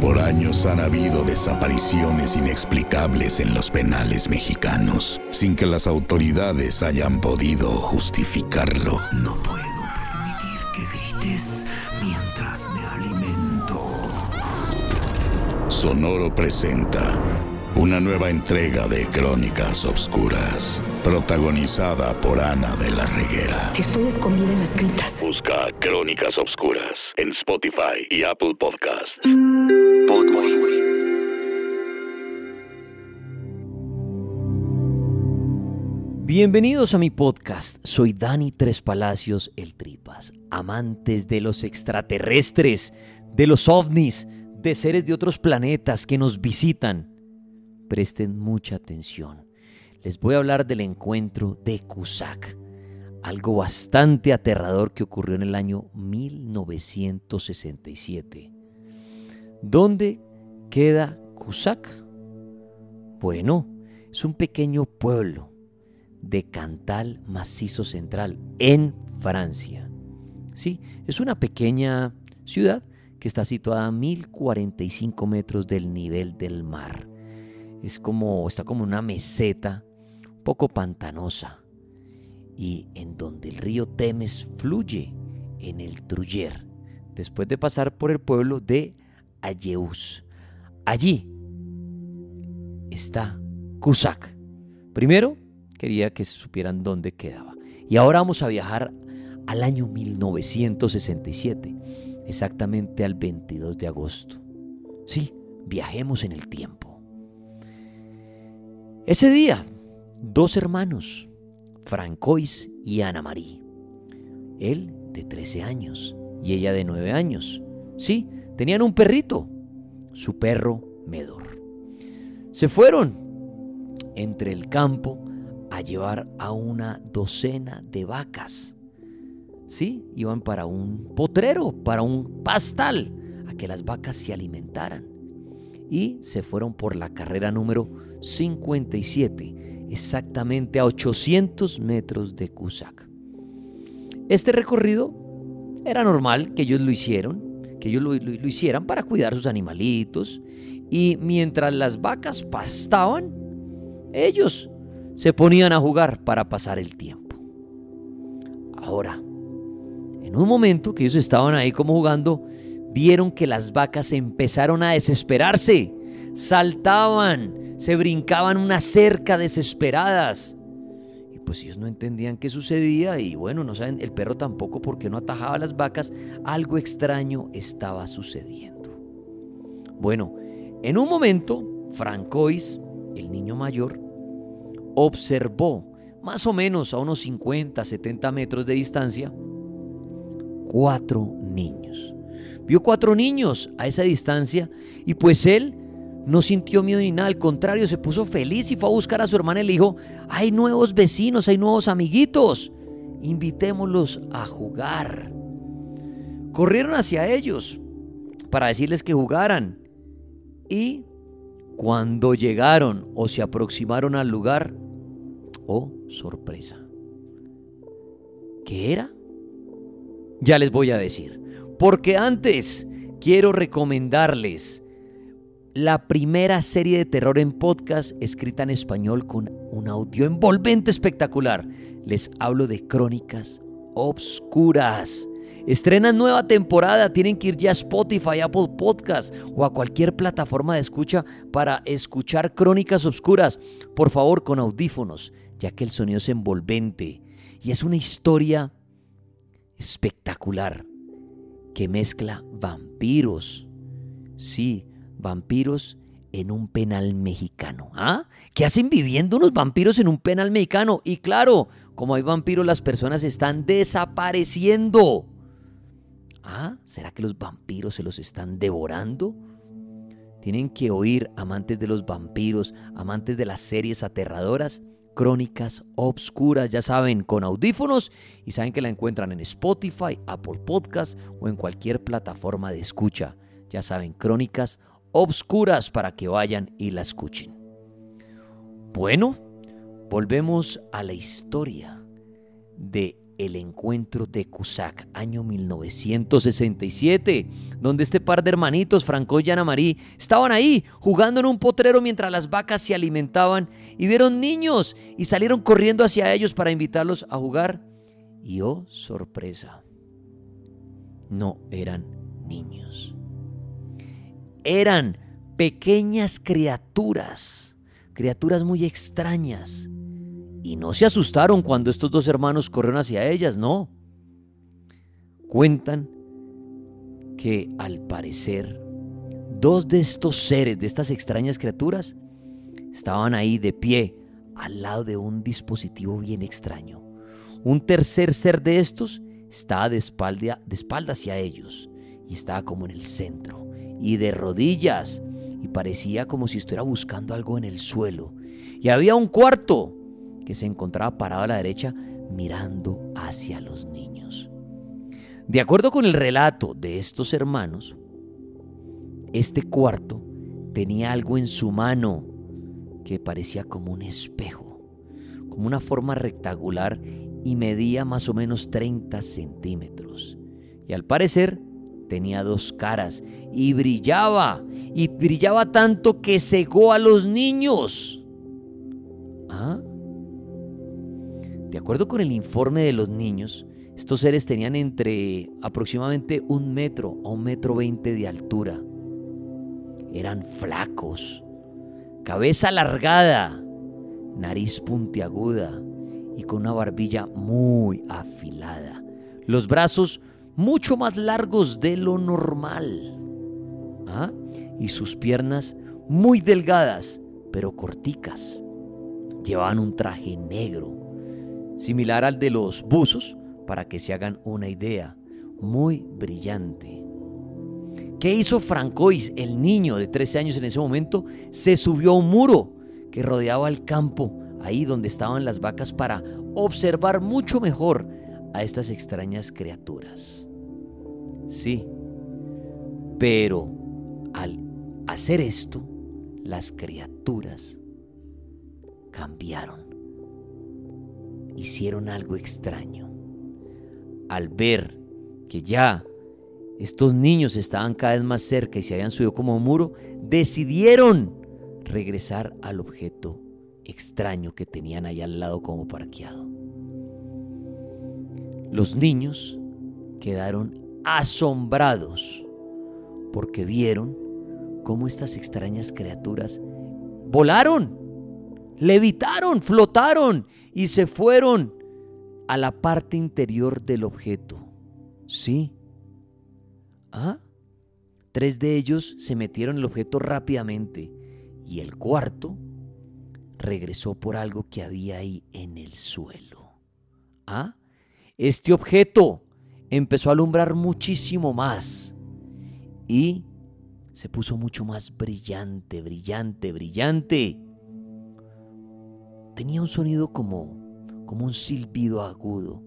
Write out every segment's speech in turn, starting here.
Por años han habido desapariciones inexplicables en los penales mexicanos, sin que las autoridades hayan podido justificarlo. No puedo permitir que grites mientras me alimento. Sonoro presenta una nueva entrega de Crónicas Obscuras, protagonizada por Ana de la Reguera. Estoy escondida en las criptas. Busca Crónicas Obscuras en Spotify y Apple Podcasts. Bienvenidos a mi podcast. Soy Dani Tres Palacios, el Tripas. Amantes de los extraterrestres, de los ovnis, de seres de otros planetas que nos visitan. Presten mucha atención. Les voy a hablar del encuentro de Cusack. Algo bastante aterrador que ocurrió en el año 1967. ¿Dónde queda Cusack? Bueno, es un pequeño pueblo de Cantal Macizo Central, en Francia. Sí, es una pequeña ciudad que está situada a 1045 metros del nivel del mar. Es como, está como una meseta, un poco pantanosa, y en donde el río Temes fluye en el Truyer, después de pasar por el pueblo de Ayeus. Allí está Cusack. Primero, quería que supieran dónde quedaba. Y ahora vamos a viajar al año 1967, exactamente al 22 de agosto. Sí, viajemos en el tiempo. Ese día, dos hermanos, Francois y Ana Marie. Él de 13 años y ella de 9 años. Sí, tenían un perrito, su perro Medor. Se fueron entre el campo a llevar a una docena de vacas. Sí, iban para un potrero, para un pastal, a que las vacas se alimentaran. Y se fueron por la carrera número 57, exactamente a 800 metros de Cusack. Este recorrido era normal que ellos lo hicieron, que ellos lo, lo hicieran para cuidar sus animalitos. Y mientras las vacas pastaban, ellos se ponían a jugar para pasar el tiempo. Ahora, en un momento que ellos estaban ahí como jugando, vieron que las vacas empezaron a desesperarse, saltaban, se brincaban una cerca desesperadas. Y pues ellos no entendían qué sucedía y bueno, no saben, el perro tampoco porque no atajaba las vacas, algo extraño estaba sucediendo. Bueno, en un momento, Francois, el niño mayor, observó, más o menos a unos 50, 70 metros de distancia, cuatro niños. Vio cuatro niños a esa distancia y pues él no sintió miedo ni nada, al contrario, se puso feliz y fue a buscar a su hermana y le dijo, hay nuevos vecinos, hay nuevos amiguitos, invitémoslos a jugar. Corrieron hacia ellos para decirles que jugaran y cuando llegaron o se aproximaron al lugar, oh sorpresa. ¿Qué era? Ya les voy a decir. Porque antes quiero recomendarles la primera serie de terror en podcast escrita en español con un audio envolvente espectacular. Les hablo de Crónicas Obscuras. Estrenan nueva temporada, tienen que ir ya a Spotify, Apple Podcast o a cualquier plataforma de escucha para escuchar Crónicas Obscuras. Por favor, con audífonos, ya que el sonido es envolvente y es una historia espectacular que mezcla vampiros. Sí, vampiros en un penal mexicano. ¿Ah? ¿Qué hacen viviendo unos vampiros en un penal mexicano? Y claro, como hay vampiros, las personas están desapareciendo. ¿Ah? ¿Será que los vampiros se los están devorando? Tienen que oír, amantes de los vampiros, amantes de las series aterradoras, crónicas obscuras, ya saben, con audífonos y saben que la encuentran en Spotify, Apple Podcast o en cualquier plataforma de escucha. Ya saben, crónicas obscuras para que vayan y la escuchen. Bueno, volvemos a la historia de el encuentro de Cusack, año 1967, donde este par de hermanitos, Franco y Ana Marí, estaban ahí jugando en un potrero mientras las vacas se alimentaban y vieron niños y salieron corriendo hacia ellos para invitarlos a jugar. Y oh, sorpresa, no eran niños eran pequeñas criaturas, criaturas muy extrañas. Y no se asustaron cuando estos dos hermanos corrieron hacia ellas, no. Cuentan que al parecer dos de estos seres, de estas extrañas criaturas, estaban ahí de pie al lado de un dispositivo bien extraño. Un tercer ser de estos estaba de espalda, de espalda hacia ellos y estaba como en el centro y de rodillas y parecía como si estuviera buscando algo en el suelo. Y había un cuarto que se encontraba parado a la derecha mirando hacia los niños. De acuerdo con el relato de estos hermanos, este cuarto tenía algo en su mano que parecía como un espejo, como una forma rectangular y medía más o menos 30 centímetros. Y al parecer tenía dos caras y brillaba, y brillaba tanto que cegó a los niños. ¿Ah? De acuerdo con el informe de los niños, estos seres tenían entre aproximadamente un metro a un metro veinte de altura. Eran flacos, cabeza alargada, nariz puntiaguda y con una barbilla muy afilada. Los brazos mucho más largos de lo normal. ¿Ah? Y sus piernas muy delgadas, pero corticas. Llevaban un traje negro, similar al de los buzos, para que se hagan una idea, muy brillante. ¿Qué hizo Francois, el niño de 13 años en ese momento? Se subió a un muro que rodeaba el campo, ahí donde estaban las vacas, para observar mucho mejor a estas extrañas criaturas. Sí, pero al hacer esto, las criaturas cambiaron, hicieron algo extraño. Al ver que ya estos niños estaban cada vez más cerca y se habían subido como un muro, decidieron regresar al objeto extraño que tenían ahí al lado como parqueado. Los niños quedaron asombrados porque vieron cómo estas extrañas criaturas volaron, levitaron, flotaron y se fueron a la parte interior del objeto. Sí. ¿Ah? Tres de ellos se metieron en el objeto rápidamente y el cuarto regresó por algo que había ahí en el suelo. ¿Ah? Este objeto empezó a alumbrar muchísimo más y se puso mucho más brillante, brillante, brillante. Tenía un sonido como, como un silbido agudo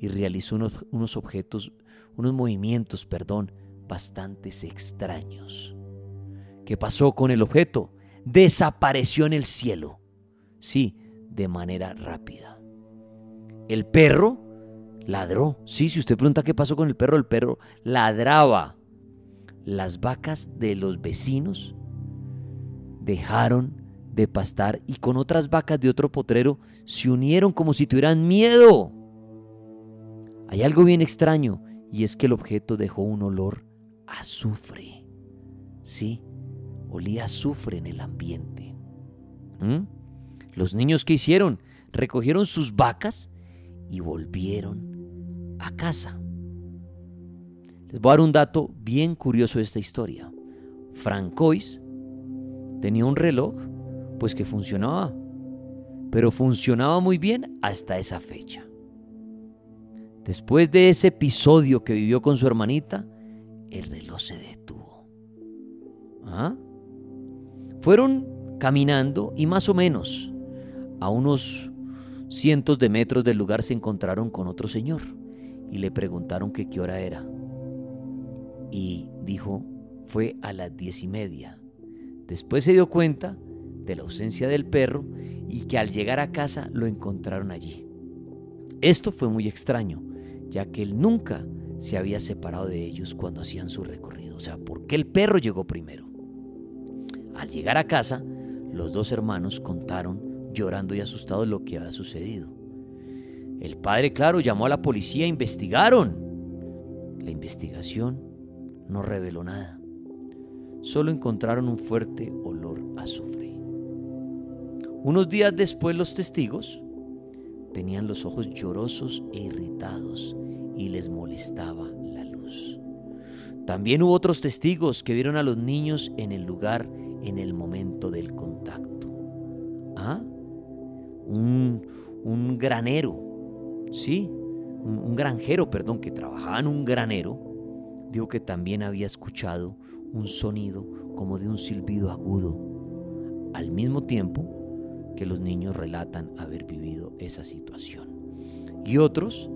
y realizó unos, unos objetos, unos movimientos, perdón, bastante extraños. ¿Qué pasó con el objeto? Desapareció en el cielo. Sí, de manera rápida. El perro Ladró. Sí, si usted pregunta qué pasó con el perro, el perro ladraba. Las vacas de los vecinos dejaron de pastar y con otras vacas de otro potrero se unieron como si tuvieran miedo. Hay algo bien extraño y es que el objeto dejó un olor azufre. Sí, olía azufre en el ambiente. ¿Mm? Los niños que hicieron recogieron sus vacas y volvieron a casa. Les voy a dar un dato bien curioso de esta historia. Francois tenía un reloj, pues que funcionaba, pero funcionaba muy bien hasta esa fecha. Después de ese episodio que vivió con su hermanita, el reloj se detuvo. ¿Ah? Fueron caminando y más o menos a unos cientos de metros del lugar se encontraron con otro señor y le preguntaron que qué hora era. Y dijo, fue a las diez y media. Después se dio cuenta de la ausencia del perro y que al llegar a casa lo encontraron allí. Esto fue muy extraño, ya que él nunca se había separado de ellos cuando hacían su recorrido. O sea, ¿por qué el perro llegó primero? Al llegar a casa, los dos hermanos contaron, llorando y asustados, lo que había sucedido. El padre, claro, llamó a la policía, investigaron. La investigación no reveló nada. Solo encontraron un fuerte olor a azufre. Unos días después los testigos tenían los ojos llorosos e irritados y les molestaba la luz. También hubo otros testigos que vieron a los niños en el lugar en el momento del contacto. ¿Ah? Un, un granero, sí, un, granjero, perdón, que trabajaba en un granero, dijo que también había escuchado un sonido como de un silbido agudo, al mismo tiempo que los niños relatan haber vivido esa situación. Y otros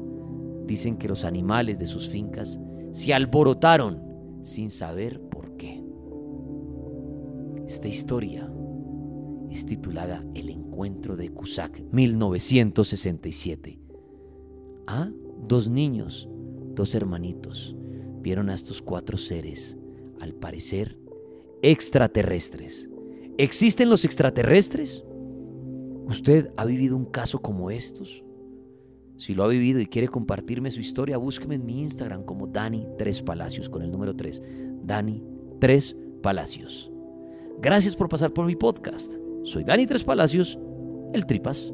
dicen que los animales de sus fincas se alborotaron sin saber por qué. Esta historia es titulada El encuentro de Cusack, 1967. Dos niños, dos hermanitos, vieron a estos cuatro seres, al parecer, extraterrestres. ¿Existen los extraterrestres? ¿Usted ha vivido un caso como estos? Si lo ha vivido y quiere compartirme su historia, búsqueme en mi Instagram como Dani 3 Palacios con el número 3. Dani 3 Palacios. Gracias por pasar por mi podcast. Soy Dani Tres Palacios, el Tripas.